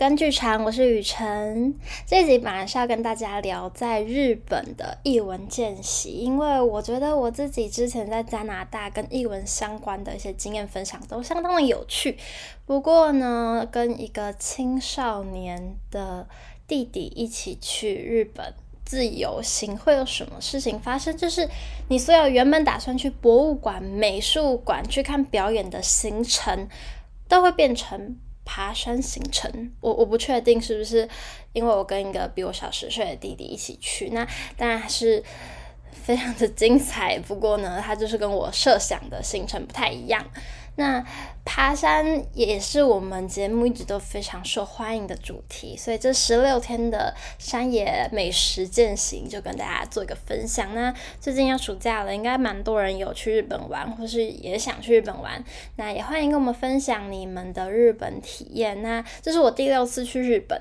欢迎收听日更剧场，我是雨辰。这集本来是要跟大家聊在日本的译文见习，因为我觉得我自己之前在加拿大跟译文相关的一些经验分享都相当的有趣。不过呢，跟一个青少年的弟弟一起去日本自由行，会有什么事情发生？就是你所有原本打算去博物馆、美术馆去看表演的行程，都会变成。爬山行程，我我不确定是不是因为我跟一个比我小十岁的弟弟一起去，那当然是非常的精彩。不过呢，他就是跟我设想的行程不太一样。那爬山也是我们节目一直都非常受欢迎的主题，所以这十六天的山野美食践行就跟大家做一个分享。那最近要暑假了，应该蛮多人有去日本玩，或是也想去日本玩。那也欢迎跟我们分享你们的日本体验。那这是我第六次去日本，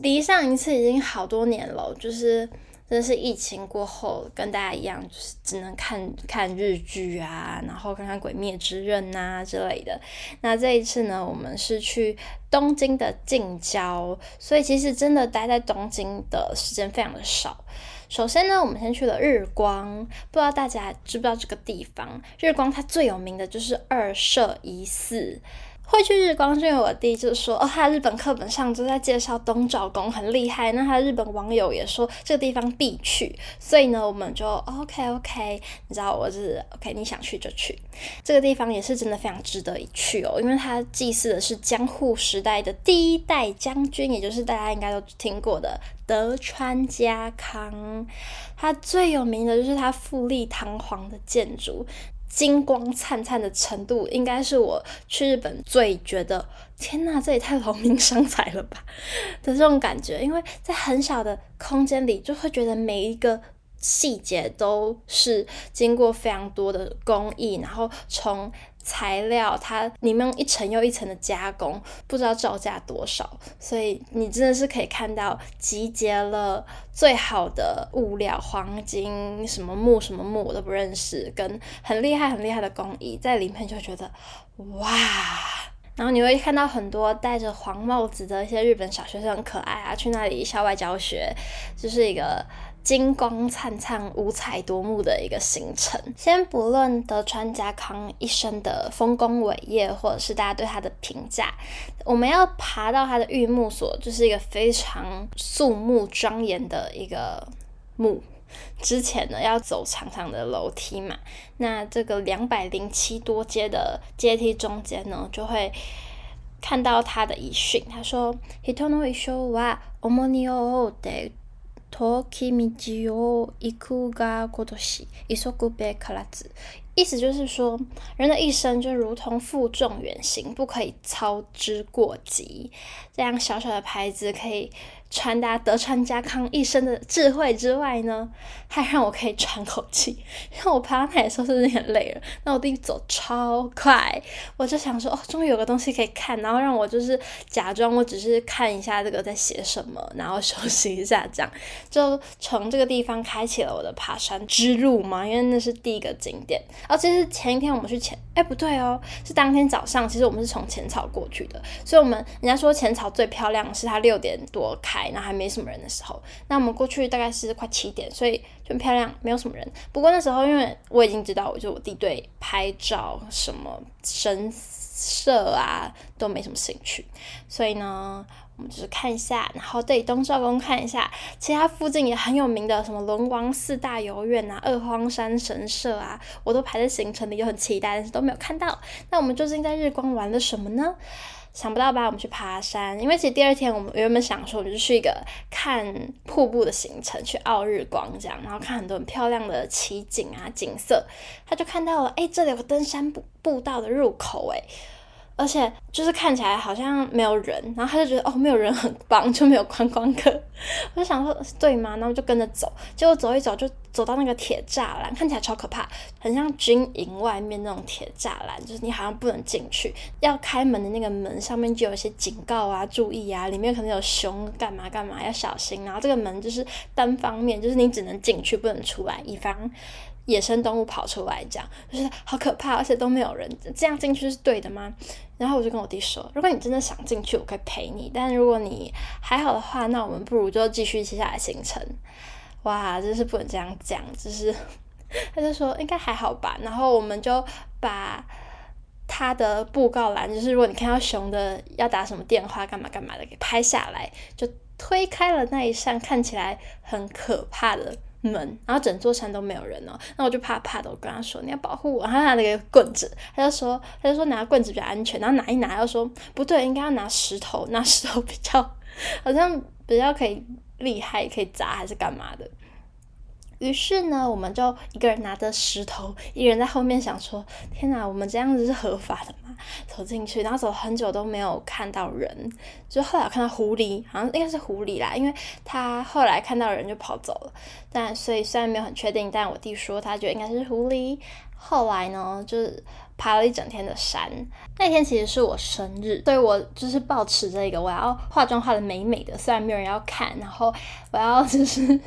离上一次已经好多年了，就是。真的是疫情过后，跟大家一样，就是只能看看日剧啊，然后看看《鬼灭之刃》啊之类的。那这一次呢，我们是去东京的近郊，所以其实真的待在东京的时间非常的少。首先呢，我们先去了日光，不知道大家知不知道这个地方？日光它最有名的就是二社一寺。会去日光因为我弟就说，哦，他日本课本上就在介绍东照宫很厉害，那他日本网友也说这个地方必去，所以呢，我们就 OK OK，你知道我是 OK，你想去就去，这个地方也是真的非常值得一去哦，因为它祭祀的是江户时代的第一代将军，也就是大家应该都听过的德川家康，他最有名的就是他富丽堂皇的建筑。金光灿灿的程度，应该是我去日本最觉得天呐，这也太劳民伤财了吧的这种感觉。因为在很小的空间里，就会觉得每一个细节都是经过非常多的工艺，然后从。材料它里面一层又一层的加工，不知道造价多少，所以你真的是可以看到集结了最好的物料，黄金什么木什么木我都不认识，跟很厉害很厉害的工艺在里面，就觉得哇，然后你会看到很多戴着黄帽子的一些日本小学生很可爱啊，去那里校外教学，就是一个。金光灿灿、五彩夺目的一个行程。先不论德川家康一生的丰功伟业，或者是大家对他的评价，我们要爬到他的御墓所，就是一个非常肃穆庄严的一个墓。之前呢，要走长长的楼梯嘛，那这个两百零七多阶的阶梯中间呢，就会看到他的遗训。他说：“人の一生は重荷を负って 远き道を行くがごとし、急ぐべからず。”意思就是说，人的一生就如同负重远行，不可以操之过急。这样小小的牌子可以 传达德川家康一生的智慧之外呢，还让我可以喘口气。因为我爬上来的时候是有点累了，那我弟走超快，我就想说，哦，终于有个东西可以看，然后让我就是假装我只是看一下这个在写什么，然后休息一下，这样 就从这个地方开启了我的爬山之路嘛，因为那是第一个景点。哦，其实前一天我们去浅，哎，不对哦，是当天早上。其实我们是从浅草过去的，所以我们人家说浅草最漂亮是它六点多开，然后还没什么人的时候。那我们过去大概是快七点，所以就很漂亮，没有什么人。不过那时候因为我已经知道，我就我弟对拍照什么神社啊都没什么兴趣，所以呢。我们就是看一下，然后对东照宫看一下，其他附近也很有名的，什么龙王寺大游院啊、二荒山神社啊，我都排在行程里，又很期待，但是都没有看到。那我们究竟在日光玩了什么呢？想不到吧？我们去爬山，因为其实第二天我们原本想说，我们就去一个看瀑布的行程，去奥日光这样，然后看很多很漂亮的奇景啊景色。他就看到了，哎，这里有个登山步步道的入口，哎。而且就是看起来好像没有人，然后他就觉得哦，没有人很棒，就没有观光客。我就想说对吗？然后就跟着走，结果走一走就走到那个铁栅栏，看起来超可怕，很像军营外面那种铁栅栏，就是你好像不能进去。要开门的那个门上面就有一些警告啊，注意啊，里面可能有熊，干嘛干嘛要小心。然后这个门就是单方面，就是你只能进去不能出来，以防野生动物跑出来，这样就是好可怕，而且都没有人，这样进去是对的吗？然后我就跟我弟说，如果你真的想进去，我可以陪你，但如果你还好的话，那我们不如就继续接下来行程。哇，真是不能这样讲，就是 他就说应该还好吧，然后我们就把他的布告栏，就是如果你看到熊的要打什么电话干嘛干嘛的，给拍下来，就推开了那一扇看起来很可怕的门，然后整座山都没有人哦，那我就怕怕的，我跟他说你要保护我，他拿那个棍子，他就说他就说拿棍子比较安全，然后拿一拿又说不对，应该要拿石头，拿石头比较 好像比较可以厉害，可以砸还是干嘛的。于是呢，我们就一个人拿着石头，一个人在后面想说：“天哪，我们这样子是合法的吗？”走进去，然后走很久都没有看到人，就后来我看到狐狸，好像应该是狐狸啦，因为他后来看到人就跑走了。但所以虽然没有很确定，但我弟说他觉得应该是狐狸。后来呢，就是爬了一整天的山。那天其实是我生日，所以我就是抱持着一个我要化妆化的美美的，虽然没有人要看，然后我要就是。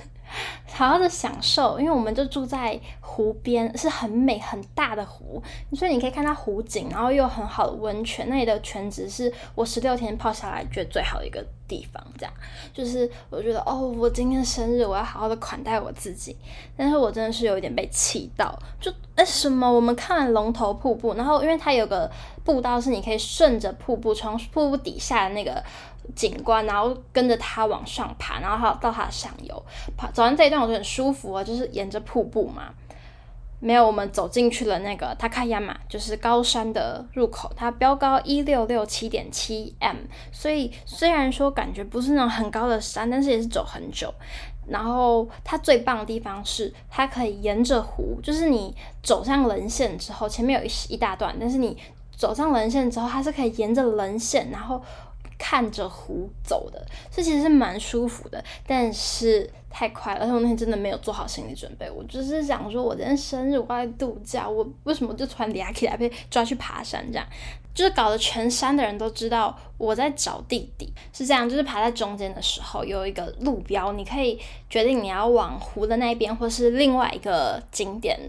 好好的享受，因为我们就住在湖边，是很美很大的湖，所以你可以看到湖景，然后又很好的温泉。那里的泉质是我十六天泡下来觉得最好的一个地方。这样，就是我觉得哦，我今天生日，我要好好的款待我自己。但是我真的是有一点被气到，就哎什么？我们看完龙头瀑布，然后因为它有个步道是你可以顺着瀑布，从瀑布底下的那个。景观，然后跟着它往上爬，然后还到它的上游。爬走完这一段，我觉得很舒服啊，就是沿着瀑布嘛。没有，我们走进去了那个塔卡亚马，就是高山的入口，它标高一六六七点七 m，所以虽然说感觉不是那种很高的山，但是也是走很久。然后它最棒的地方是，它可以沿着湖，就是你走上棱线之后，前面有一一大段，但是你走上棱线之后，它是可以沿着棱线，然后。看着湖走的，这其实是蛮舒服的，但是太快了，而且我那天真的没有做好心理准备。我就是想说，我今天生日，我在度假，我为什么就突然俩起来被抓去爬山？这样就是搞得全山的人都知道我在找弟弟。是这样，就是爬在中间的时候有一个路标，你可以决定你要往湖的那一边，或是另外一个景点。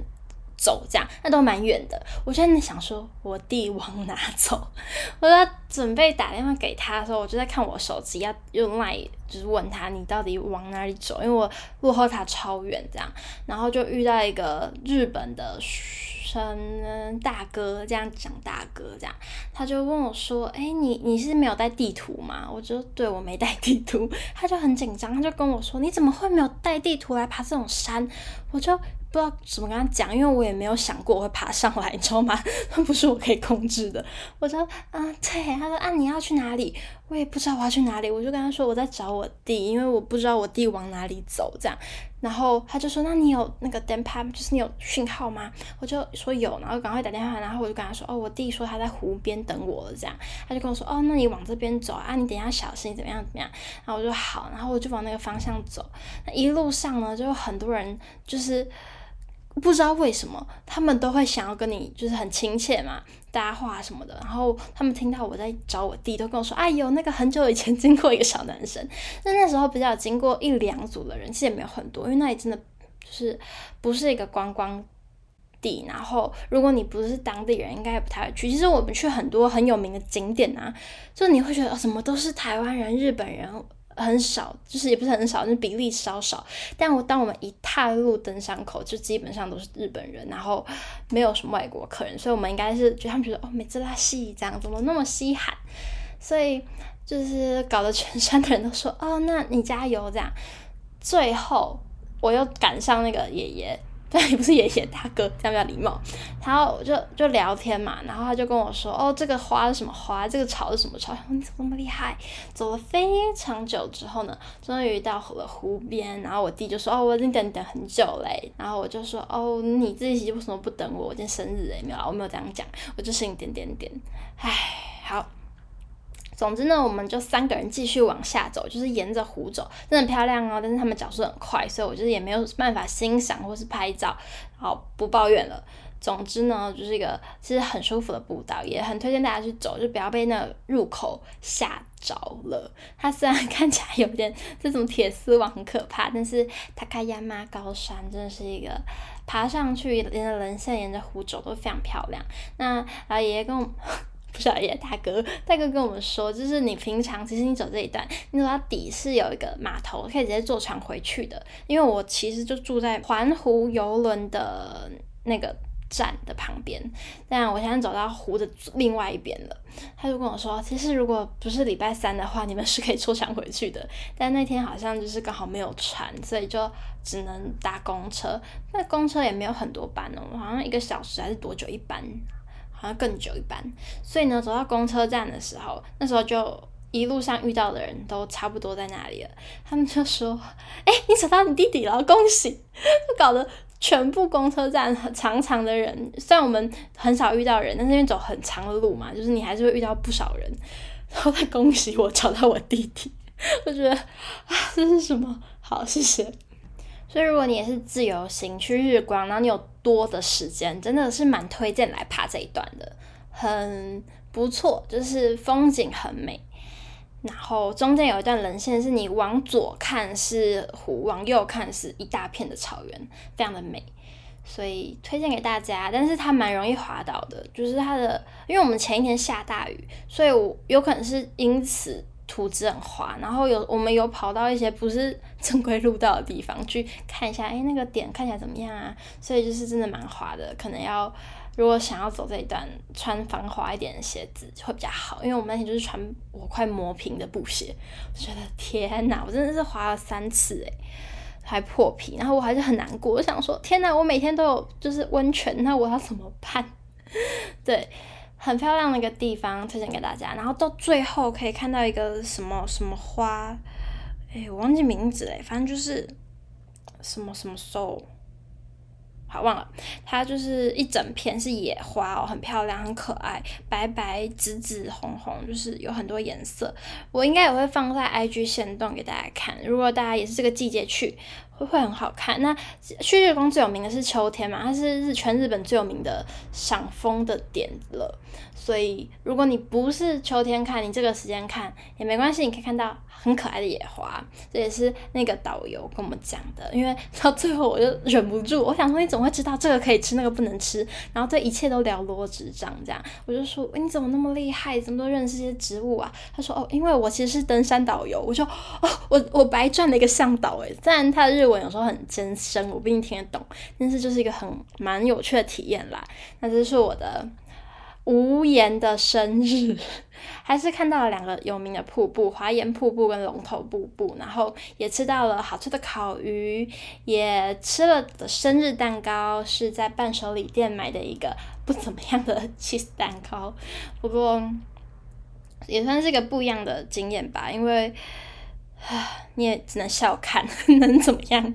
走这样，那都蛮远的。我现在想说，我弟往哪走？我在准备打电话给他的时候，我就在看我手机，要用 LINE 就是问他，你到底往哪里走？因为我落后他超远，这样，然后就遇到一个日本的生大哥，这样讲大哥这样，他就问我说：“哎，你你是没有带地图吗？”我就对我没带地图，他就很紧张，他就跟我说：“你怎么会没有带地图来爬这种山？”我就。不知道怎么跟他讲，因为我也没有想过我会爬上来，你知道吗？那不是我可以控制的。我说，啊，对。他说，啊，你要去哪里？我也不知道我要去哪里。我就跟他说，我在找我弟，因为我不知道我弟往哪里走，这样。然后他就说，那你有那个电波，就是你有讯号吗？我就说有，然后赶快打电话。然后我就跟他说，哦，我弟说他在湖边等我了，这样。他就跟我说，哦，那你往这边走啊，你等下小心，怎么样怎么样。然后我就好，然后我就往那个方向走。那一路上呢，就有很多人，就是。不知道为什么，他们都会想要跟你就是很亲切嘛，搭话什么的。然后他们听到我在找我弟，都跟我说：“哎呦，那个很久以前经过一个小男生。”那那时候比较经过一两组的人，其实也没有很多，因为那里真的就是不是一个观光地。然后如果你不是当地人，应该也不太会去。其实我们去很多很有名的景点啊，就你会觉得，什么都是台湾人、日本人。很少，就是也不是很少，就是比例稍少。但我当我们一踏入登山口，就基本上都是日本人，然后没有什么外国客人，所以我们应该是觉得他们觉得哦，美滋拉细这样，怎么那么稀罕？所以就是搞得全山的人都说哦，那你加油这样。最后我又赶上那个爷爷。但也不是爷爷大哥，这样比较礼貌。然后就就聊天嘛，然后他就跟我说：“哦，这个花是什么花？这个草是什么草？你怎么那么厉害？”走了非常久之后呢，终于到了湖边。然后我弟就说：“哦，我已经等等很久嘞。”然后我就说：“哦，你自己为什么不等我？我今天生日诶，没有，我没有这样讲，我就声音点点点。唉，好。”总之呢，我们就三个人继续往下走，就是沿着湖走，真的很漂亮哦。但是他们脚速很快，所以我就是也没有办法欣赏或是拍照。好，不抱怨了。总之呢，就是一个其实很舒服的步道，也很推荐大家去走，就不要被那个入口吓着了。它虽然看起来有点这种铁丝网很可怕，但是塔卡亚马高山真的是一个爬上去沿着棱线沿着湖走都非常漂亮。那老爷爷跟我不晓得大哥大哥跟我们说，就是你平常其实你走这一段，你走到底是有一个码头，可以直接坐船回去的。因为我其实就住在环湖游轮的那个。站的旁边，但我现在走到湖的另外一边了。他就跟我说，其实如果不是礼拜三的话，你们是可以坐船回去的。但那天好像就是刚好没有船，所以就只能搭公车。那公车也没有很多班哦，好像一个小时还是多久一班，好像更久一班。所以呢，走到公车站的时候，那时候就一路上遇到的人都差不多在那里了。他们就说：“哎，你找到你弟弟了，恭喜！” 就搞得。全部公车站长长的人，虽然我们很少遇到人，但是因为走很长的路嘛，就是你还是会遇到不少人。然后在恭喜我找到我弟弟，我觉得啊，这是什么？好，谢谢。所以如果你也是自由行去日光，然后你有多的时间，真的是蛮推荐来爬这一段的，很不错，就是风景很美。然后中间有一段棱线，是你往左看是湖，往右看是一大片的草原，非常的美，所以推荐给大家。但是它蛮容易滑倒的，就是它的，因为我们前一天下大雨，所以我有可能是因此土质很滑。然后有我们有跑到一些不是 正规路道的地方去看一下，哎，那个点看起来怎么样啊？所以就是真的蛮滑的，可能要。如果想要走这一段，穿防滑一点的鞋子会比较好，因为我们那天就是穿我快磨平的布鞋，我觉得天哪，我真的是滑了三次诶，还破皮，然后我还是很难过，我想说天哪，我每天都有就是温泉，那我要怎么办？对，很漂亮的一个地方，推荐给大家。然后到最后可以看到一个什么什么花，哎，我忘记名字诶，反正就是什么什么 soul。好，忘了，它就是一整片是野花哦，很漂亮，很可爱，白白、紫紫、红红，就是有很多颜色。我应该也会放在 IG 线动给大家看，如果大家也是这个季节去，会会很好看。那去日光最有名的是秋天嘛，它是日全日本最有名的赏枫的点了。所以如果你不是秋天看，你这个时间看也没关系，你可以看到。很可爱的野花，这也是那个导游跟我们讲的。因为 到最后我就忍不住，我想说你怎么会知道这个可以吃，那个不能吃？然后对一切都了如指掌，这样我就说你怎么那么厉害，怎么都认识这些植物啊？他说哦，因为我其实是登山导游。我说哦，我我白赚了一个向导诶，虽然他的日文有时候很艰深，我不一定听得懂，但是就是一个很蛮有趣的体验啦。那这是我的。无言的生日，还是看到了两个有名的瀑布——华岩瀑布跟龙头瀑布，然后也吃到了好吃的烤鱼，也吃了的生日蛋糕，是在伴手礼店买的一个不怎么样的 cheese 蛋糕，不过也算是一个不一样的经验吧，因为。啊，你也只能笑看，能怎么样？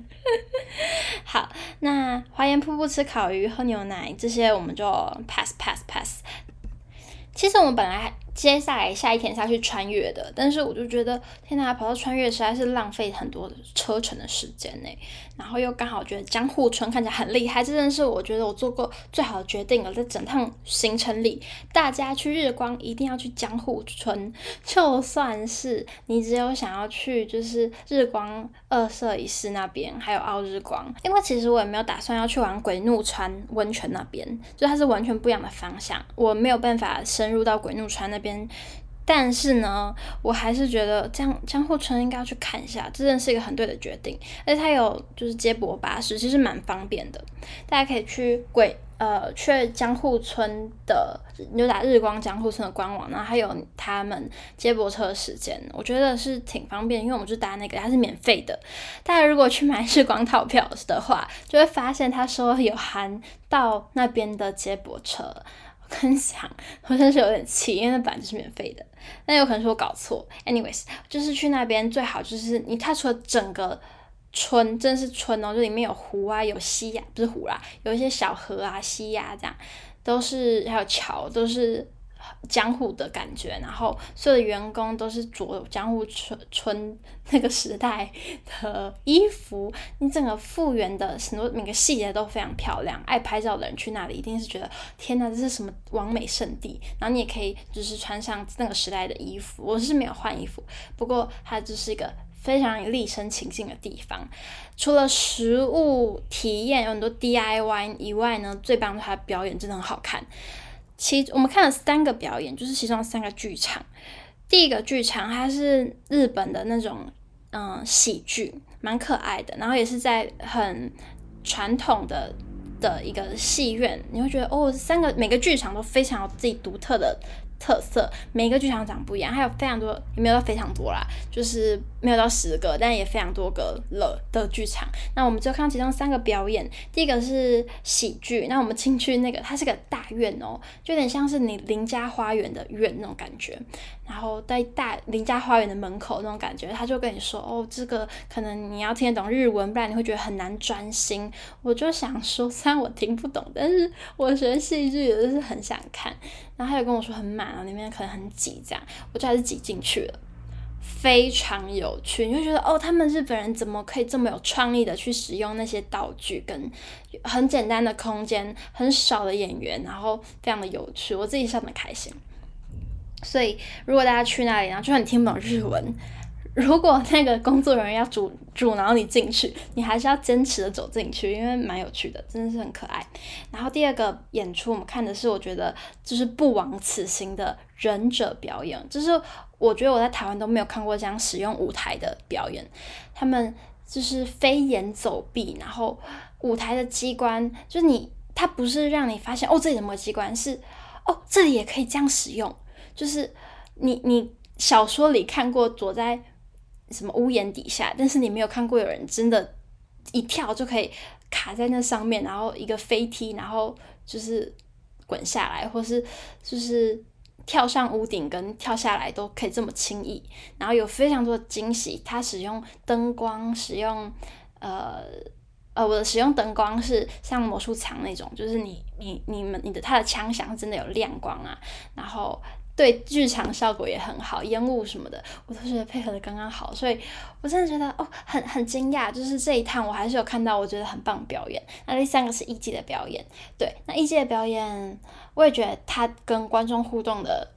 好，那华岩瀑布吃烤鱼、喝牛奶这些，我们就 pass pass pass。其实我们本来还。接下来下一天是要去穿越的，但是我就觉得天哪，跑到穿越实在是浪费很多的车程的时间呢。然后又刚好觉得江户村看起来很厉害，这真的是我觉得我做过最好的决定了。在整趟行程里，大家去日光一定要去江户村，就算是你只有想要去就是日光二色一世那边，还有奥日光，因为其实我也没有打算要去玩鬼怒川温泉那边，就它是完全不一样的方向，我没有办法深入到鬼怒川那边。但是呢，我还是觉得江江户村应该要去看一下，这真的是一个很对的决定。而且它有就是接驳巴士，其实蛮方便的。大家可以去鬼呃去江户村的，你就打日光江户村的官网，然后还有他们接驳车的时间，我觉得是挺方便，因为我们就搭那个，它是免费的。大家如果去买日光套票的话，就会发现他说有含到那边的接驳车。分享，我真是有点气，因为那版就是免费的。那有可能是我搞错。Anyways，就是去那边最好就是你踏出了整个村，真的是村哦，就里面有湖啊，有溪呀、啊，不是湖啦、有一些小河啊、溪呀、啊，这样都是还有桥，都是江户的感觉，然后所有的员工都是着江户春春那个时代的衣服，你整个复原的很多每个细节都非常漂亮。爱拍照的人去那里一定是觉得天哪，这是什么完美圣地。然后你也可以就是穿上那个时代的衣服，我是没有换衣服，不过它就是一个非常有立身情境的地方。除了食物体验有很多 DIY 以外呢，最棒的它表演真的很好看。其我们看了三个表演，就是其中三个剧场。第一个剧场它是日本的那种嗯喜剧，蛮可爱的，然后也是在很传统的的一个戏院，你会觉得哦，三个每个剧场都非常有自己独特的。特色，每个剧场长不一样，还有非常多，也没有非常多啦，就是没有到十个，但也非常多个了的剧场。那我们就看其中三个表演，第一个是喜剧，那我们进去那个，它是个大院哦，就有点像是你邻家花园的院那种感觉。然后在大邻家花园的门口那种感觉，他就跟你说哦，这个可能你要听得懂日文，不然你会觉得很难专心。我就想说，虽然我听不懂，但是我学戏剧的是很想看。然后他就跟我说很满啊，里面可能很挤，这样我就还是挤进去了，非常有趣。你会觉得哦，他们日本人怎么可以这么有创意的去使用那些道具，跟很简单的空间，很少的演员，然后非常的有趣，我自己笑得很开心。所以，如果大家去那里，然后就算你听不懂日文，如果那个工作人员要阻阻挠你进去，你还是要坚持的走进去，因为蛮有趣的，真的是很可爱。然后第二个演出，我们看的是我觉得就是不枉此行的忍者表演，就是我觉得我在台湾都没有看过这样使用舞台的表演。他们就是飞檐走壁，然后舞台的机关，就是你，它不是让你发现哦，这里有什么机关，是哦，这里也可以这样使用。就是你，你小说里看过躲在什么屋檐底下，但是你没有看过有人真的，一跳就可以卡在那上面，然后一个飞踢，然后就是滚下来，或是就是跳上屋顶跟跳下来都可以这么轻易，然后有非常多的惊喜。它使用灯光，使用呃呃，我的使用灯光是像魔术场那种，就是你你你们你的他的枪响真的有亮光啊，然后。对，剧场效果也很好，烟雾什么的，我都觉得配合的刚刚好，所以我真的觉得哦，很很惊讶，就是这一趟我还是有看到我觉得很棒的表演。那第三个是艺伎的表演，对，那艺伎的表演，我也觉得他跟观众互动的。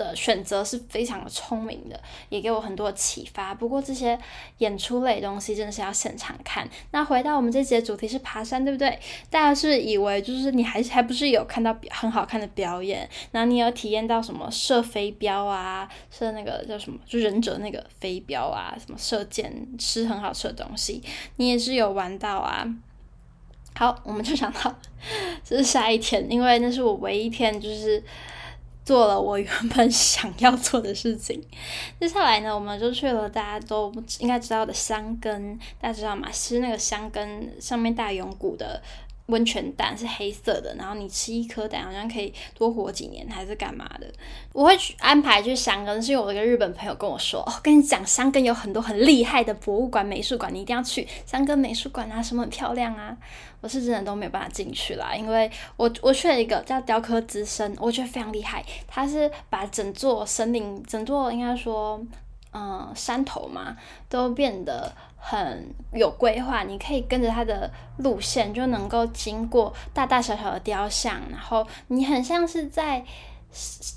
的选择是非常的聪明的，也给我很多启发。不过这些演出类东西真的是要现场看。那回到我们这节主题是爬山，对不对？大家是以为就是你还还不是有看到很好看的表演，然后你有体验到什么射飞镖啊，射那个叫什么，就忍者那个飞镖啊，什么射箭，吃很好吃的东西，你也是有玩到啊。好，我们就想到这是下一天，因为那是我唯一一天就是。做了我原本想要做的事情。接下来呢，我们就去了大家都应该知道的香根，大家知道吗？是那个香根上面带永谷的。温泉蛋是黑色的，然后你吃一颗蛋好像可以多活几年，还是干嘛的？我会去安排去香根，是因为我一个日本朋友跟我说，哦，跟你讲，香根有很多很厉害的博物馆、美术馆，你一定要去香根美术馆啊，什么很漂亮啊。我是真的都没有办法进去啦，因为我我去了一个叫雕刻之森，我觉得非常厉害，它是把整座森林，整座应该说。嗯，山头嘛，都变得很有规划。你可以跟着它的路线，就能够经过大大小小的雕像，然后你很像是在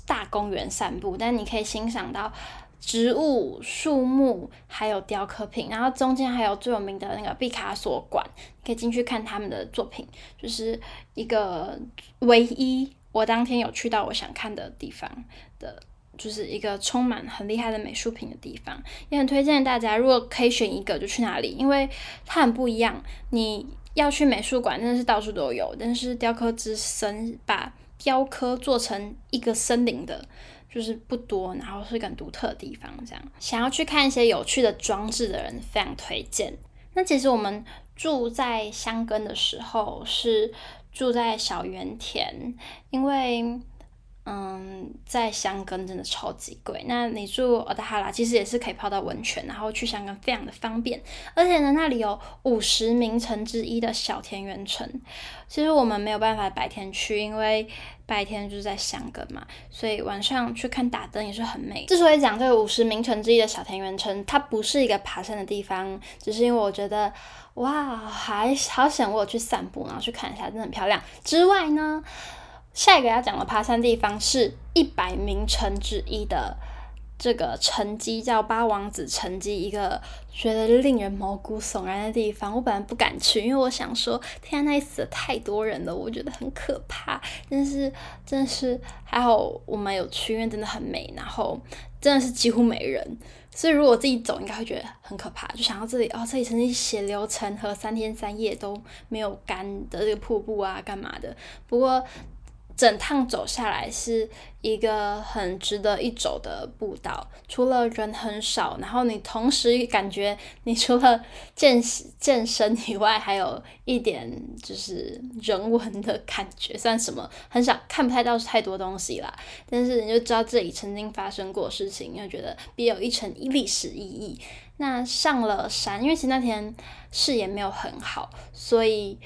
大公园散步，但你可以欣赏到植物、树木，还有雕刻品。然后中间还有最有名的那个毕卡索馆，可以进去看他们的作品，就是一个唯一我当天有去到我想看的地方的。就是一个充满很厉害的美术品的地方，也很推荐大家，如果可以选一个就去哪里，因为它很不一样。你要去美术馆，真的是到处都有，但是雕刻之森把雕刻做成一个森林的，就是不多，然后是一个很独特的地方。这样想要去看一些有趣的装置的人，非常推荐。那其实我们住在箱根的时候是住在小圆田，因为。嗯，在箱根真的超级贵。那你住奥达哈拉，其实也是可以泡到温泉，然后去香根非常的方便。而且呢，那里有五十名城之一的小田园城。其实我们没有办法白天去，因为白天就是在香根嘛，所以晚上去看打灯也是很美。之所以讲这个五十名城之一的小田园城，它不是一个爬山的地方，只是因为我觉得哇，还好想我去散步，然后去看一下，真的很漂亮。之外呢。下一个要讲的爬山地方是一百名城之一的这个城基，叫八王子城基，一个觉得令人毛骨悚然的地方。我本来不敢去，因为我想说，天啊，那里死了太多人了，我觉得很可怕。但是真的是还好，我们有去，因为真的很美，然后真的是几乎没人。所以如果自己走，应该会觉得很可怕。就想到这里，哦，这里曾经血流成河，三天三夜都没有干的这个瀑布啊，干嘛的？不过。整趟走下来是一个很值得一走的步道，除了人很少，然后你同时感觉你除了健健身以外，还有一点就是人文的感觉，算什么？很少看不太到太多东西啦，但是你就知道这里曾经发生过事情，又觉得别有一层历史意义。那上了山，因为其实那天视野没有很好，所以。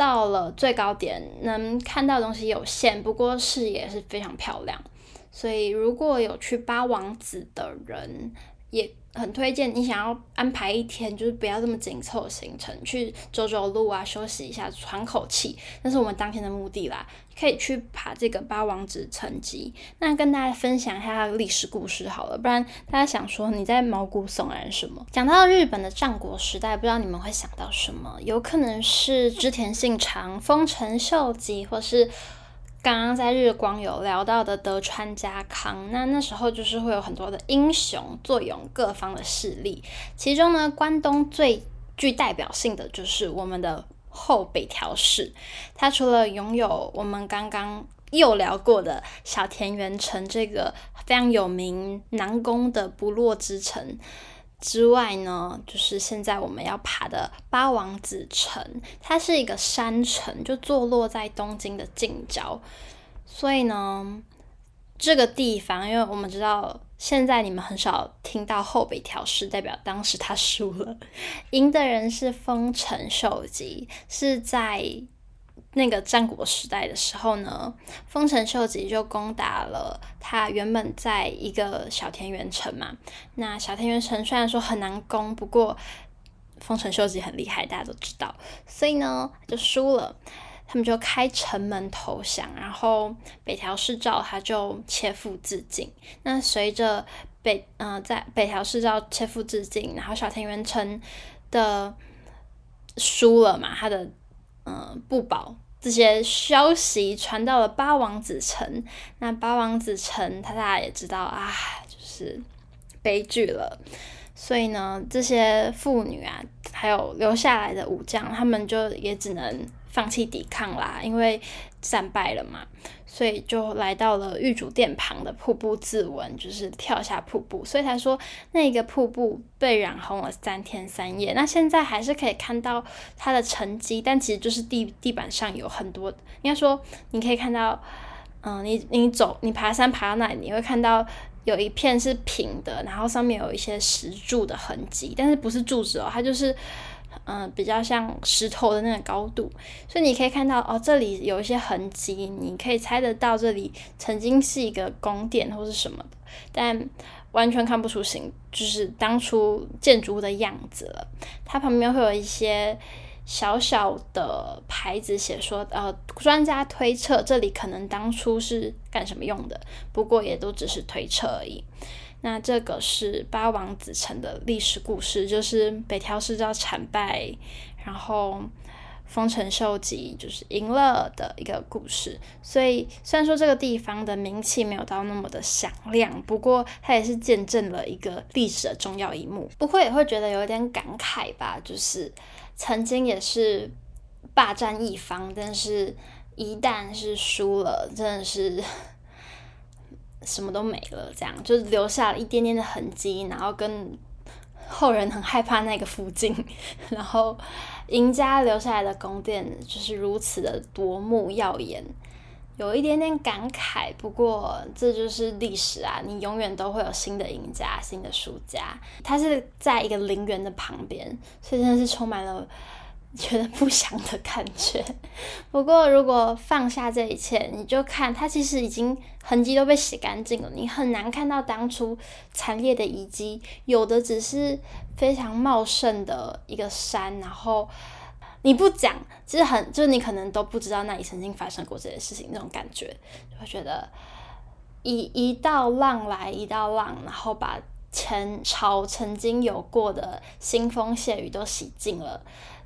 到了最高点，能看到东西有限，不过视野是非常漂亮。所以如果有去八王子的人，也很推荐你想要安排一天，就是不要这么紧凑行程，去走走路啊，休息一下，喘口气。那是我们当天的目的啦，可以去爬这个八王子城基。那跟大家分享一下它的历史故事好了，不然大家想说你在毛骨悚然什么？讲到日本的战国时代，不知道你们会想到什么？有可能是织田信长、丰臣秀吉，或是。刚刚在日光有聊到的德川家康，那那时候就是会有很多的英雄坐拥各方的势力，其中呢，关东最具代表性的就是我们的后北条氏，他除了拥有我们刚刚又聊过的小田园城这个非常有名南宫的不落之城。之外呢，就是现在我们要爬的八王子城，它是一个山城，就坐落在东京的近郊。所以呢，这个地方，因为我们知道现在你们很少听到后北条氏，代表当时他输了，赢的人是丰臣秀吉，是在。那个战国时代的时候呢，丰臣秀吉就攻打了他原本在一个小田园城嘛。那小田园城虽然说很难攻，不过丰臣秀吉很厉害，大家都知道，所以呢就输了。他们就开城门投降，然后北条氏照他就切腹自尽。那随着北嗯、呃，在北条氏照切腹自尽，然后小田园城的输了嘛，他的。嗯，不保这些消息传到了八王子城，那八王子城，他大家也知道啊，就是悲剧了。所以呢，这些妇女啊，还有留下来的武将，他们就也只能放弃抵抗啦，因为战败了嘛。所以就来到了御主殿旁的瀑布自刎，就是跳下瀑布。所以他说那个瀑布被染红了三天三夜。那现在还是可以看到它的沉积，但其实就是地地板上有很多，应该说你可以看到，嗯、你你走你爬山爬到那里，你会看到有一片是平的，然后上面有一些石柱的痕迹，但是不是柱子哦，它就是。嗯、比较像石头的那个高度，所以你可以看到哦，这里有一些痕迹，你可以猜得到这里曾经是一个宫殿或是什么的，但完全看不出形，就是当初建筑物的样子了。它旁边会有一些小小的牌子，写说，呃，专家推测这里可能当初是干什么用的，不过也都只是推测而已。那这个是八王子城的历史故事，就是北条氏照惨败，然后丰臣秀吉就是赢了的一个故事。所以虽然说这个地方的名气没有到那么的响亮，不过它也是见证了一个历史的重要一幕。不过也会觉得有点感慨吧，就是曾经也是霸占一方，但是一旦是输了，真的是。什么都没了，这样就是留下了一点点的痕迹，然后跟后人很害怕那个附近，然后赢家留下来的宫殿就是如此的夺目耀眼，有一点点感慨。不过这就是历史啊，你永远都会有新的赢家、新的输家。它是在一个陵园的旁边，所以真的是充满了。觉得不祥的感觉。不过，如果放下这一切，你就看它其实已经痕迹都被洗干净了，你很难看到当初惨烈的遗迹。有的只是非常茂盛的一个山，然后你不讲，其实很就是你可能都不知道那里曾经发生过这些事情，那种感觉就会觉得一一道浪来一道浪，然后把前朝曾经有过的腥风血雨都洗净了。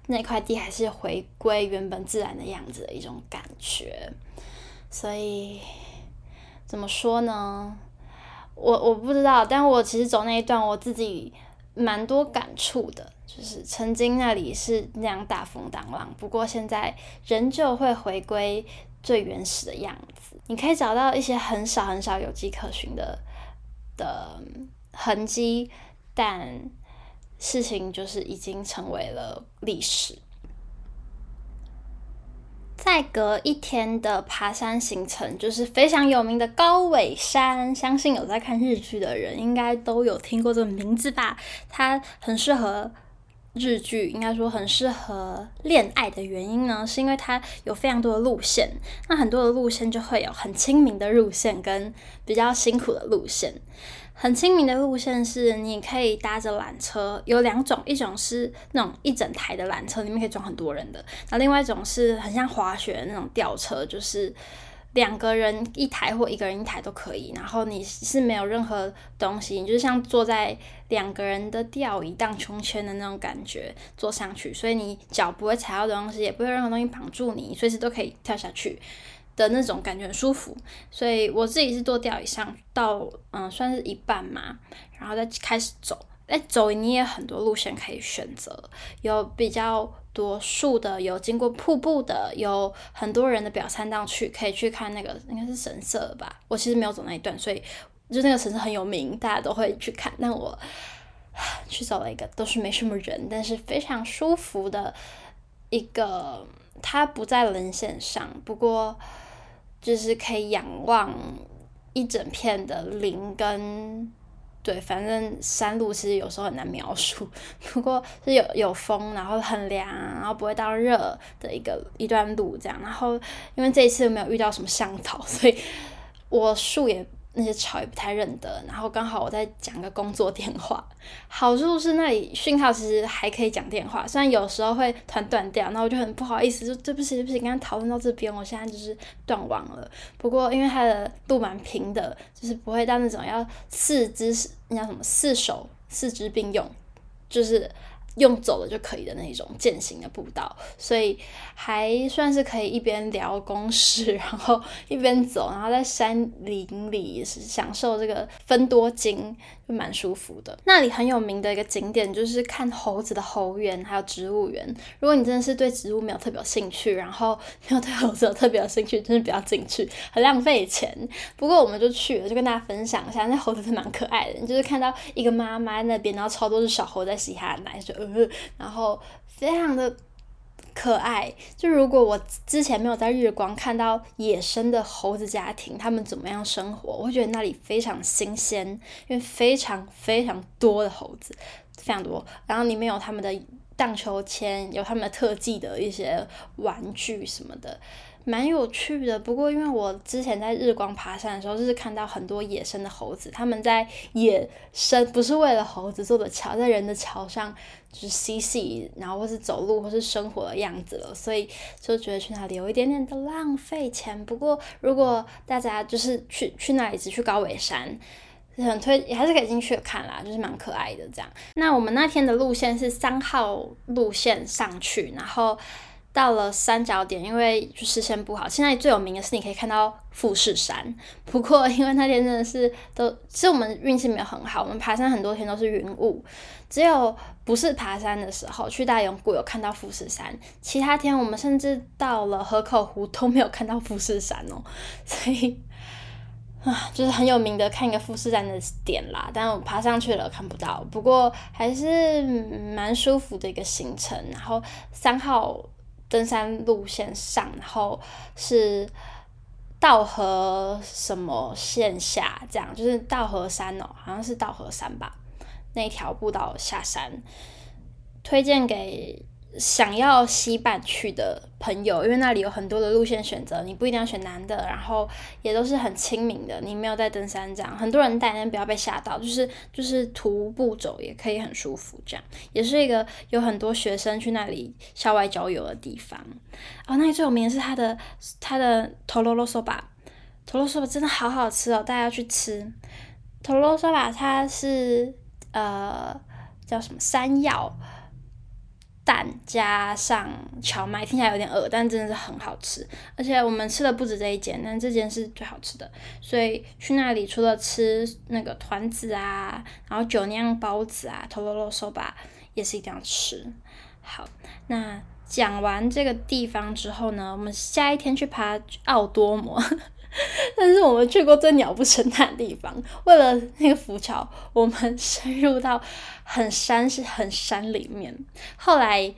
那块地还是回归原本自然的样子的一种感觉，所以怎么说呢？我我不知道，但我其实走那一段，我自己蛮多感触的。就是曾经那里是那样大风大浪，不过现在仍旧会回归最原始的样子。你可以找到一些很少很少有迹可循的的痕迹，但。事情就是已经成为了历史。再隔一天的爬山行程，就是非常有名的高尾山。相信有在看日剧的人，应该都有听过这个名字吧？它很适合日剧，应该说很适合恋爱的原因呢，是因为它有非常多的路线。那很多的路线就会有很亲民的路线，跟比较辛苦的路线。很亲民的路线是，你可以搭着缆车，有两种，一种是那种一整台的缆车，里面可以装很多人的；然后另外一种是很像滑雪的那种吊车，就是两个人一台或一个人一台都可以。然后你是没有任何东西，你就是像坐在两个人的吊椅荡秋千的那种感觉坐上去，所以你脚不会踩到东西，也不会有任何东西绑住你，随时都可以跳下去。的那种感觉很舒服，所以我自己是坐吊椅上到嗯，算是一半嘛，然后再开始走。哎，走你也很多路线可以选择，有比较多树的，有经过瀑布的，有很多人的表参道去，可以去看那个应该是神社吧。我其实没有走那一段，所以就那个神社很有名，大家都会去看。但我去走了一个都是没什么人，但是非常舒服的一个，它不在棱线上，不过。就是可以仰望一整片的林跟，对，反正山路其实有时候很难描述，不过是有有风，然后很凉，然后不会到热的一个一段路这样。然后因为这一次没有遇到什么向导，所以我树也。那些吵也不太认得，然后刚好我在讲个工作电话，好处是那里讯号其实还可以讲电话，虽然有时候会突然断掉，那我就很不好意思，就对不起对不起，刚刚讨论到这边，我现在就是断网了。不过因为它的路蛮平的，就是不会到那种要四肢，你叫什么四手四肢并用，就是。用走了就可以的那种践行的步道，所以还算是可以一边聊公事，然后一边走，然后在山林里享受这个分多金，就蛮舒服的。那里很有名的一个景点就是看猴子的猴园，还有植物园。如果你真的是对植物没有特别有兴趣，然后没有对猴子有特别有兴趣，真的不要进去，很浪费钱。不过我们就去了，就跟大家分享一下，那猴子是蛮可爱的，你就是看到一个妈妈那边，然后超多只小猴在吸它的奶，就。然后非常的可爱。就如果我之前没有在日光看到野生的猴子家庭，他们怎么样生活，我会觉得那里非常新鲜，因为非常非常多的猴子，非常多。然后里面有他们的荡秋千，有他们的特技的一些玩具什么的。蛮有趣的，不过因为我之前在日光爬山的时候，就是看到很多野生的猴子，他们在野生不是为了猴子做的桥，在人的桥上就是嬉戏，然后或是走路或是生活的样子了，所以就觉得去那里有一点点的浪费钱。不过如果大家就是去去那里只去高尾山，很推也还是可以进去看啦，就是蛮可爱的这样。那我们那天的路线是三号路线上去，然后。到了三角点，因为就视线不好。现在最有名的是你可以看到富士山，不过因为那天真的是都，其实我们运气没有很好，我们爬山很多天都是云雾，只有不是爬山的时候去大永谷有看到富士山，其他天我们甚至到了河口湖都没有看到富士山哦，所以啊，就是很有名的看一个富士山的点啦，但我爬上去了看不到，不过还是蛮舒服的一个行程。然后三号。登山路线上，然后是道河什么线下这样，就是道河山哦，好像是道河山吧，那条步道下山，推荐给。想要西半去的朋友，因为那里有很多的路线选择，你不一定要选难的，然后也都是很亲民的。你没有在登山这样，很多人带，但不要被吓到，就是就是徒步走也可以很舒服，这样也是一个有很多学生去那里校外郊游的地方。哦，那里最有名的是它的它的托罗罗索巴，托罗索巴真的好好吃哦，大家要去吃。托罗嗦吧它是呃叫什么山药。蛋加上荞麦，听起来有点饿，但真的是很好吃。而且我们吃的不止这一间，但这间是最好吃的。所以去那里除了吃那个团子啊，然后酒酿包子啊，托罗罗索巴也是一定要吃。好，那讲完这个地方之后呢，我们下一天去爬奥多摩。但是我们去过最鸟不生蛋的地方，为了那个浮桥，我们 深入到很山是很山里面，后来。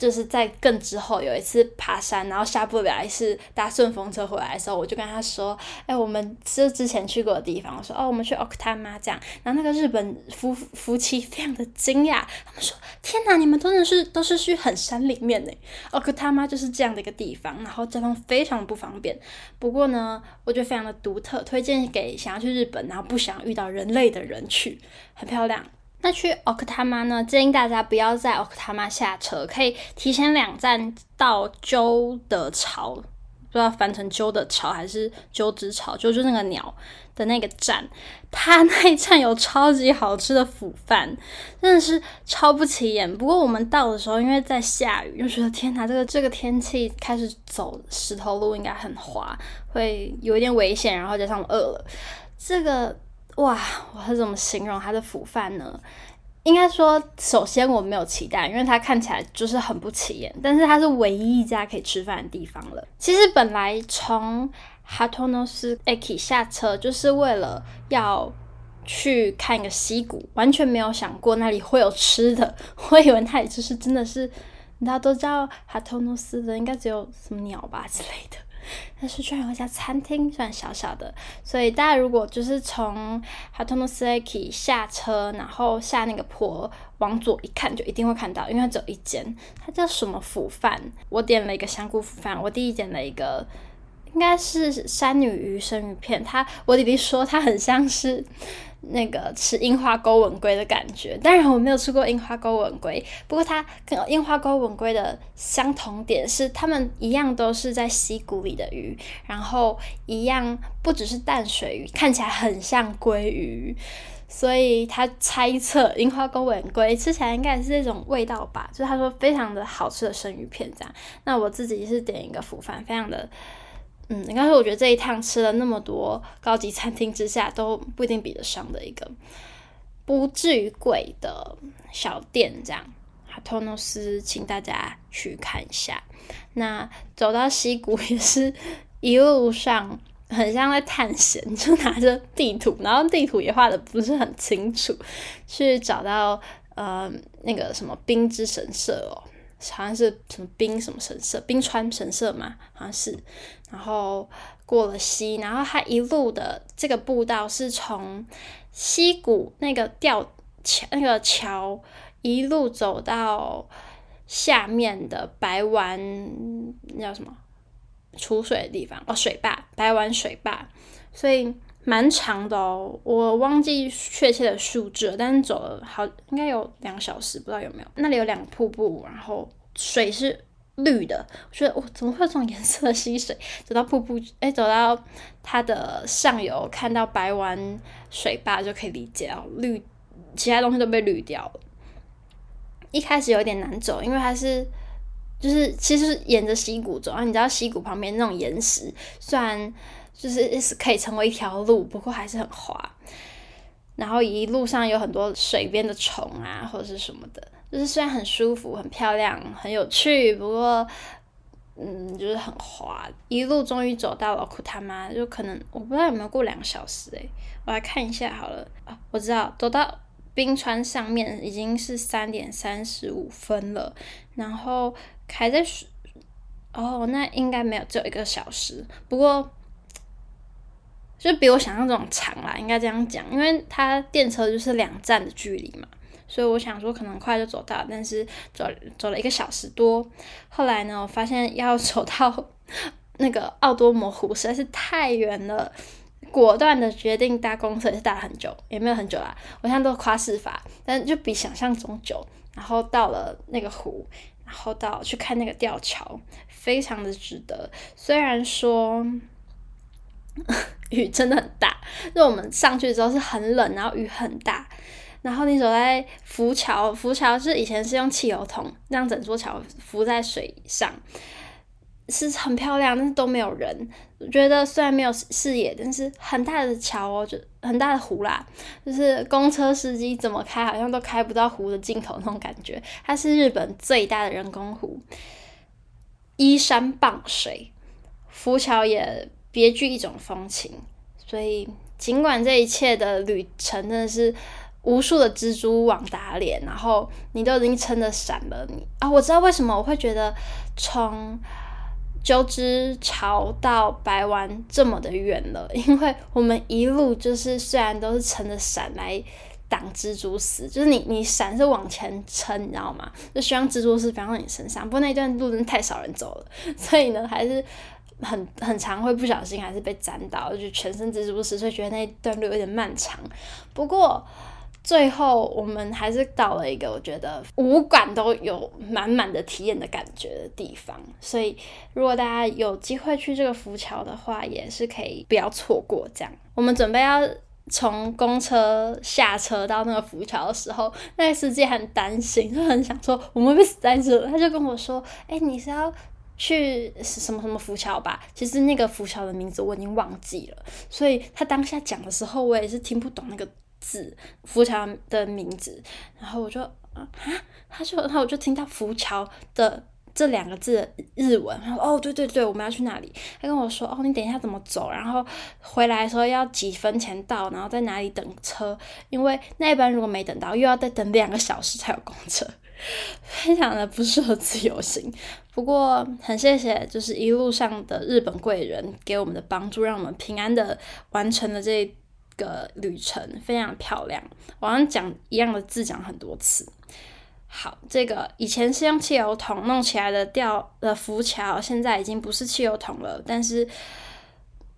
就是在更之后有一次爬山，然后下不来，是搭顺风车回来的时候，我就跟他说：“哎、我们是之前去过的地方。”我说：“哦，我们去奥克他玛这样。”然后那个日本夫夫妻非常的惊讶，他们说：“天哪，你们真的是都是去很山里面呢？奥克他玛就是这样的一个地方，然后交通非常不方便。不过呢，我觉得非常的独特，推荐给想要去日本然后不想遇到人类的人去，很漂亮。”那去奥克他玛呢？建议大家不要在奥克他玛下车，可以提前两站到鸠的巢，不知道翻成鸠的巢还是鸠之巢，就是那个鸟的那个站。它那一站有超级好吃的腐饭，真的是超不起眼。不过我们到的时候，因为在下雨，就觉得天哪，这个这个天气开始走石头路应该很滑，会有一点危险。然后加上我饿了，这个。哇，我是怎么形容它的腐饭呢？应该说，首先我没有期待，因为它看起来就是很不起眼。但是它是唯一一家可以吃饭的地方了。其实本来从哈托诺斯 Eki 下车，就是为了要去看一个溪谷，完全没有想过那里会有吃的。我以为那里就是真的是，大家都叫哈托诺斯的，应该只有什么鸟吧之类的。但是居然有一家餐厅，虽然小小的，所以大家如果就是从哈托诺斯 Eki 下车，然后下那个坡往左一看，就一定会看到，因为它只有一间，它叫什么釜饭？我点了一个香菇腐饭，我弟弟点了一个应该是山女鱼生鱼片，它我弟弟说它很像是。那个吃樱花钩吻鲑的感觉，当然我没有吃过樱花钩吻鲑，不过它跟樱花钩吻鲑的相同点是，它们一样都是在溪谷里的鱼，然后一样不只是淡水鱼，看起来很像鲑鱼，所以他猜测樱花钩吻鲑吃起来应该也是这种味道吧，就是他说非常的好吃的生鱼片这样。那我自己是点一个腐饭，非常的。嗯，应该是，我觉得这一趟吃了那么多高级餐厅之下，都不一定比得上的一个不至于贵的小店，这样。哈托诺斯，请大家去看一下。那走到溪谷也是一路上很像在探险，就拿着地图，然后地图也画的不是很清楚，去找到呃那个什么冰之神社哦。好像是什么冰什么神社，冰川神社嘛，好像是。然后过了溪，然后它一路的这个步道是从溪谷那个吊桥那个桥一路走到下面的白湾，那叫什么？储水的地方哦，水坝，白湾水坝。所以蛮长的哦，我忘记确切的数字了，但是走了好应该有两个小时，不知道有没有。那里有两个瀑布，然后水是绿的。我觉得哇，怎么会有这种颜色的溪水？走到瀑布，哎，走到它的上游，看到白湾水坝就可以理解哦，绿，其他东西都被绿掉了。一开始有点难走，因为它是就是其实沿着溪谷走，然后你知道溪谷旁边那种岩石，虽然。就是是可以成为一条路，不过还是很滑。然后一路上有很多水边的虫啊，或者是什么的，就是虽然很舒服、很漂亮、很有趣，不过嗯，就是很滑。一路终于走到了库塔玛，就可能我不知道有没有过两个小时诶、我来看一下好了。啊，我知道走到冰川上面已经是三点三十五分了，然后还在哦，那应该没有，只有一个小时。不过。就比我想象中长啦，应该这样讲，因为它电车就是两站的距离嘛，所以我想说可能快就走到，但是走走了一个小时多，后来呢，我发现要走到 那个奥多摩湖实在是太远了，果断的决定搭公车，也是搭了很久，也没有很久啦，我现在都夸饰法，但就比想象中久，然后到了那个湖，然后到去看那个吊桥，非常的值得，虽然说。雨真的很大，就我们上去之后是很冷，然后雨很大，然后你走在浮桥，浮桥是以前是用汽油桶让整座桥浮在水上，是很漂亮，但是都没有人。我觉得虽然没有视野，但是很大的桥哦，就很大的湖啦，就是公车司机怎么开好像都开不到湖的尽头那种感觉。它是日本最大的人工湖，依山傍水，浮桥也。别具一种风情，所以尽管这一切的旅程真的是无数的蜘蛛网打脸，然后你都已经撑得伞了，你啊，我知道为什么我会觉得从鸠之巢到白湾这么的远了，因为我们一路就是虽然都是撑着伞来挡蜘蛛丝，就是你你伞是往前撑，你知道吗？就希望蜘蛛丝不要到你身上，不过那段路真的太少人走了，所以呢还是。很很常会不小心还是被沾到，就全身蜘蛛丝，所以觉得那一段路有点漫长。不过最后我们还是到了一个我觉得五感都有满满的体验的感觉的地方。所以如果大家有机会去这个浮桥的话，也是可以不要错过。这样，我们准备要从公车下车到那个浮桥的时候，那个司机很担心，就很想说我们会不会死在这。他就跟我说：“哎、你是要？”去什么什么浮桥吧，其实那个浮桥的名字我已经忘记了，所以他当下讲的时候，我也是听不懂那个字，浮桥的名字，然后我就啊，他就然后我就听到浮桥的这两个字的日文，然后哦对对对，我们要去哪里？他跟我说哦，你等一下怎么走？然后回来的时候要几分前到，然后在哪里等车？因为那一班如果没等到，又要再等两个小时才有公车。非常的不适合自由行，不过很谢谢，就是一路上的日本贵人给我们的帮助，让我们平安的完成了这个旅程，非常漂亮。我好像讲一样的字讲很多次。好，这个以前是用汽油桶弄起来的吊的浮桥，现在已经不是汽油桶了，但是，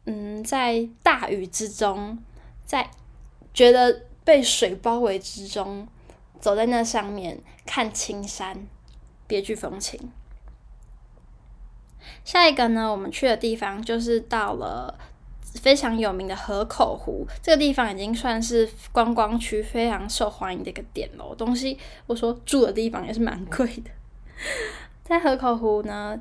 嗯，在大雨之中，在觉得被水包围之中。走在那上面看青山，别具风情。下一个呢，我们去的地方就是到了非常有名的河口湖。这个地方已经算是观光区非常受欢迎的一个点了。东西我说住的地方也是蛮贵的。在河口湖呢，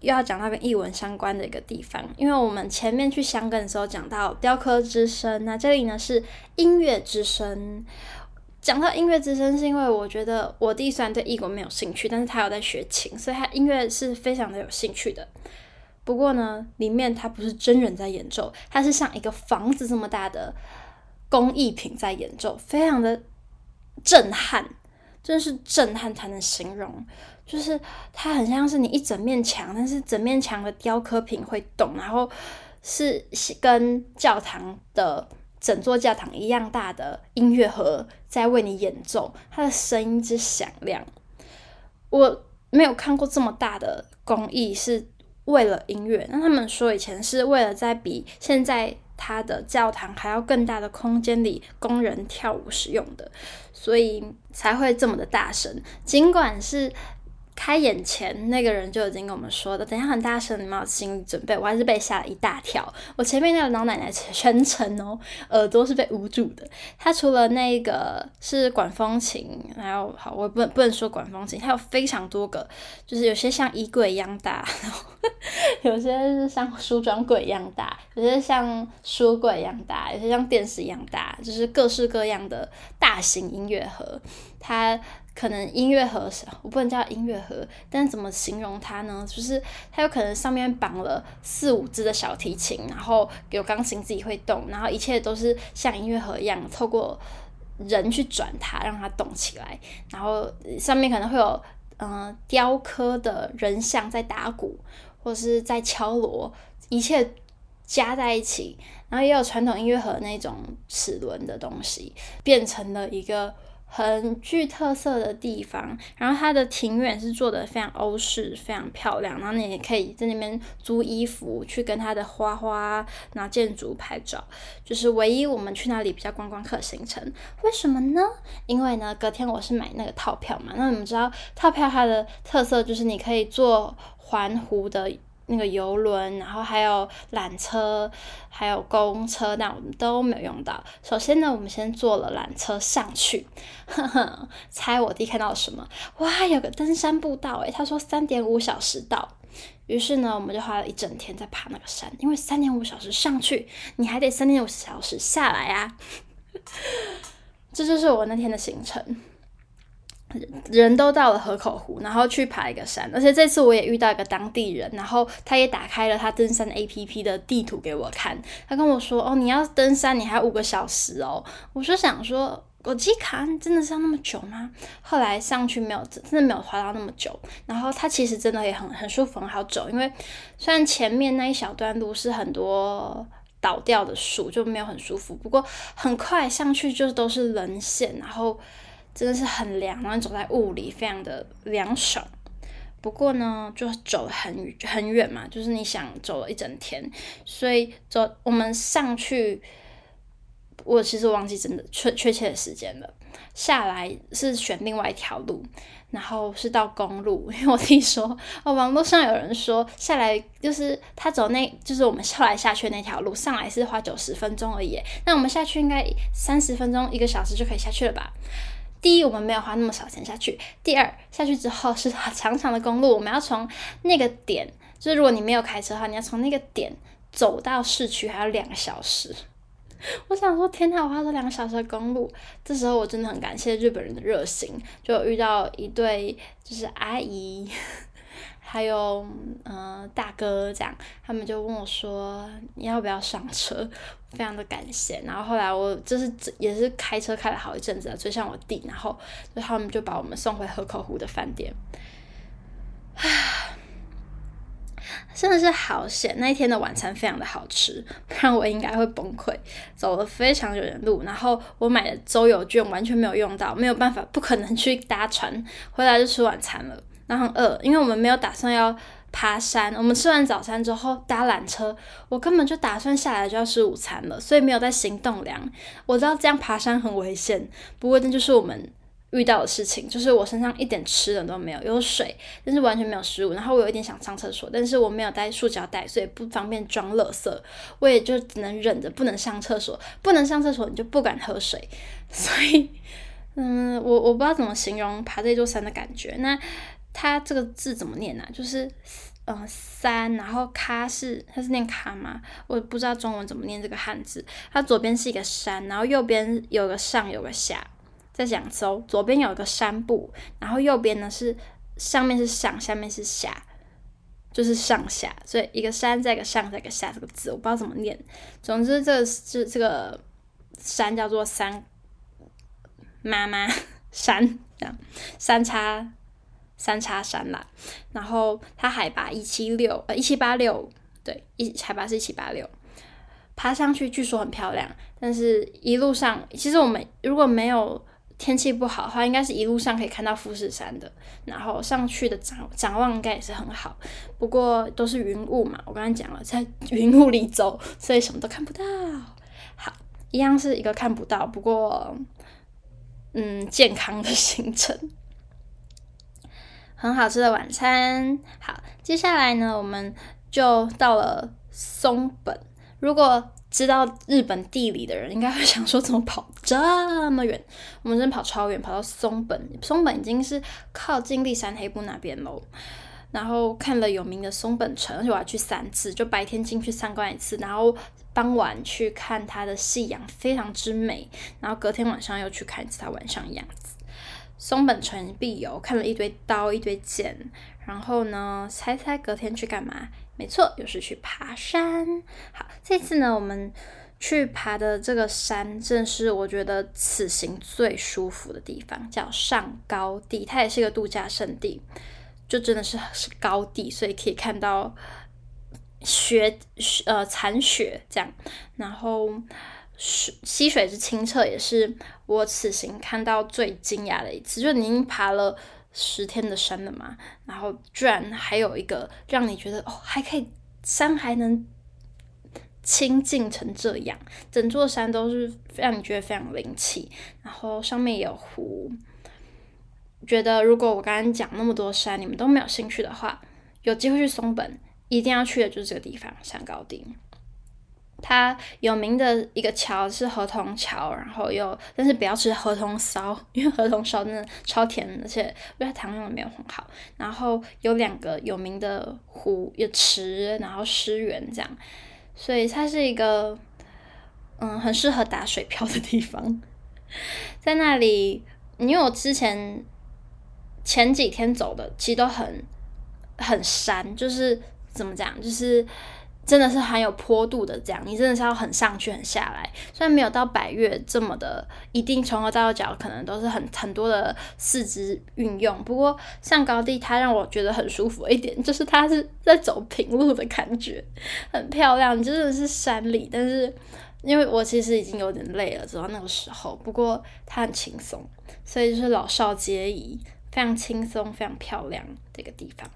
又要讲到跟艺文相关的一个地方，因为我们前面去香港的时候讲到雕刻之声，那这里呢是音乐之声。讲到音乐之声，是因为我觉得我弟虽然对异国没有兴趣，但是他有在学琴，所以他音乐是非常的有兴趣的。不过呢，里面他不是真人在演奏，他是像一个房子这么大的工艺品在演奏，非常的震撼，真是震撼才能形容。就是它很像是你一整面墙，但是整面墙的雕刻品会动，然后是跟教堂的。整座教堂一样大的音乐盒在为你演奏，它的声音之响亮，我没有看过这么大的工艺是为了音乐。那他们说以前是为了在比现在它的教堂还要更大的空间里工人跳舞使用的，所以才会这么的大声。尽管是。开演前，那个人就已经跟我们说的，等下很大声，你们要心理准备。我还是被吓了一大跳。我前面那个老奶奶全程哦，耳朵是被捂住的。她除了那个是管风琴，还有好，我不能不能说管风琴，它有非常多个，就是有些像衣柜一样大，有些是像梳妆柜一样大，有些像书柜一样大，有些像电视一样大，就是各式各样的大型音乐盒。它。可能音乐盒，我不能叫音乐盒，但怎么形容它呢？就是它有可能上面绑了四五支的小提琴，然后有钢琴自己会动，然后一切都是像音乐盒一样，透过人去转它，让它动起来。然后上面可能会有嗯、呃、雕刻的人像在打鼓，或是在敲锣，一切加在一起，然后也有传统音乐盒那种齿轮的东西，变成了一个。很具特色的地方，然后它的庭院是做的非常欧式，非常漂亮。然后你也可以在那边租衣服，去跟它的花花、拿建筑拍照。就是唯一我们去那里比较观光客行程，为什么呢？因为呢，隔天我是买那个套票嘛。那你们知道套票它的特色就是你可以坐环湖的。那个游轮，然后还有缆车，还有公车，但我们都没有用到。首先呢，我们先坐了缆车上去，呵呵，猜我弟看到了什么？哇，有个登山步道诶，他说三点五小时到。于是呢，我们就花了一整天在爬那个山，因为三点五小时上去，你还得三点五小时下来啊。这就是我那天的行程。人都到了河口湖，然后去爬一个山，而且这次我也遇到一个当地人，然后他也打开了他登山 APP 的地图给我看，他跟我说：“哦，你要登山，你还有五个小时哦。”我就想说，我记卡真的是要那么久吗？后来上去没有，真的没有滑到那么久。然后它其实真的也很很舒服，很好走，因为虽然前面那一小段路是很多倒掉的树，就没有很舒服，不过很快上去就都是棱线，然后。真的是很凉，然后走在雾里，非常的凉爽。不过呢，就走很很远嘛，就是你想走了一整天，所以走我们上去，我其实忘记真的确确切的时间了。下来是选另外一条路，然后是到公路，因为我听说哦，网络上有人说下来就是他走那，就是我们后来下去那条路，上来是花九十分钟而已，那我们下去应该三十分钟一个小时就可以下去了吧？第一，我们没有花那么少钱下去。第二，下去之后是长长的公路，我们要从那个点，就是如果你没有开车的话，你要从那个点走到市区，还要两个小时。我想说，天呐，我花了两个小时的公路。这时候我真的很感谢日本人的热心，就遇到一对就是阿姨。还有，嗯、大哥这样，他们就问我说：“你要不要上车？”非常的感谢。然后后来我就是也是开车开了好一阵子，追上我弟，然后就他们就把我们送回河口湖的饭店。啊，真的是好险！那一天的晚餐非常的好吃，不然我应该会崩溃。走了非常远的路，然后我买的周游券完全没有用到，没有办法，不可能去搭船，回来就吃晚餐了。然后很饿，因为我们没有打算要爬山。我们吃完早餐之后搭缆车，我根本就打算下来就要吃午餐了，所以没有带行动粮。我知道这样爬山很危险，不过这就是我们遇到的事情。就是我身上一点吃的都没有，有水，但是完全没有食物。然后我有一点想上厕所，但是我没有带塑胶袋，所以不方便装垃圾。我也就只能忍着不能上厕所，不能上厕所你就不敢喝水。所以，嗯，我我不知道怎么形容爬这座山的感觉。那。它这个字怎么念呢、啊？就是，呃，山，然后咖是，它是念咖吗？我不知道中文怎么念这个汉字。它左边是一个山，然后右边有个上，有个下。再讲周，左边有一个山部，然后右边呢是上面是上，下面是下，就是上下。所以一个山再一个上再一个下这个字，我不知道怎么念。总之这个是这个山叫做山妈妈 山，这样三叉。三叉山啦，然后它海拔一七六呃一七八六，对，一海拔是一七八六，爬上去据说很漂亮，但是一路上其实我们如果没有天气不好的话，应该是一路上可以看到富士山的，然后上去的展展望应该也是很好，不过都是云雾嘛，我刚才讲了在云雾里走，所以什么都看不到。好，一样是一个看不到，不过嗯健康的行程。很好吃的晚餐。好，接下来呢，我们就到了松本。如果知道日本地理的人，应该会想说，怎么跑这么远？我们真的跑超远，跑到松本。松本已经是靠近立山黑部那边喽。然后看了有名的松本城，而且我要去三次，就白天进去参观一次，然后傍晚去看它的夕阳，非常之美。然后隔天晚上又去看一次它晚上的样子。松本城必游，看了一堆刀，一堆剑，然后呢，猜猜隔天去干嘛？没错，又是去爬山。好，这次呢，我们去爬的这个山，正是我觉得此行最舒服的地方，叫上高地。它也是一个度假胜地，就真的是是高地，所以可以看到雪呃残雪这样，然后水溪水之清澈也是我此行看到最惊讶的一次，就你已经爬了十天的山了嘛，然后居然还有一个让你觉得哦还可以山还能清净成这样，整座山都是让你觉得非常灵气，然后上面也有湖。觉得如果我刚刚讲那么多山你们都没有兴趣的话，有机会去松本。一定要去的就是这个地方，山高顶。它有名的一个桥是河童桥，然后又但是不要吃河童烧，因为河童烧真的超甜，而且因为它糖用的没有很好。然后有两个有名的湖，有池，然后诗园这样，所以它是一个嗯很适合打水漂的地方。在那里，因为我之前前几天走的其实都很很山，就是。怎么讲？就是真的是很有坡度的，这样你真的是要很上去、很下来。虽然没有到百越这么的，一定从头到脚可能都是很很多的四肢运用。不过上高地，它让我觉得很舒服一点，就是它是在走平路的感觉，很漂亮。真的是山里，但是因为我其实已经有点累了，走到那个时候。不过它很轻松，所以就是老少皆宜，非常轻松、非常漂亮的一个地方。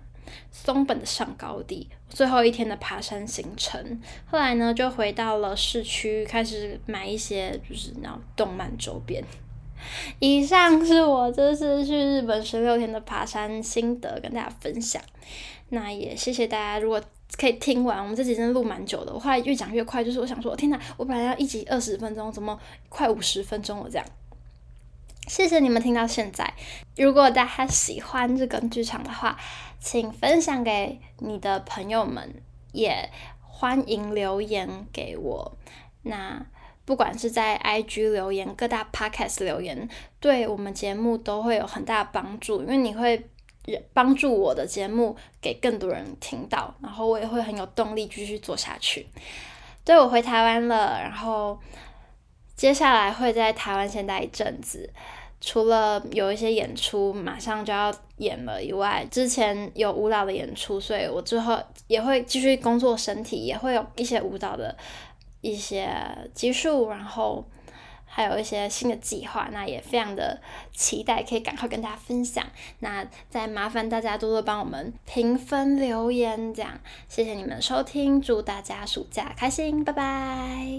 松本的上高地，最后一天的爬山行程。后来呢，就回到了市区，开始买一些就是那种动漫周边。以上是我这次去日本十六天的爬山心得，跟大家分享。那也谢谢大家，如果可以听完，我们这集真的录蛮久的。我后来越讲越快，就是我想说，天哪，我本来要一集二十分钟，怎么快五十分钟了这样？谢谢你们听到现在。如果大家喜欢这个剧场的话，请分享给你的朋友们，也欢迎留言给我。那不管是在 IG 留言、各大 Podcast 留言，对我们节目都会有很大的帮助，因为你会帮助我的节目给更多人听到，然后我也会很有动力继续做下去。对，我回台湾了，然后接下来会在台湾先待一阵子。除了有一些演出马上就要演了以外，之前有舞蹈的演出，所以我之后也会继续工作身体，也会有一些舞蹈的一些集数，然后还有一些新的计划，那也非常的期待，可以赶快跟大家分享。那再麻烦大家多多帮我们评分留言，这样谢谢你们收听，祝大家暑假开心，拜拜。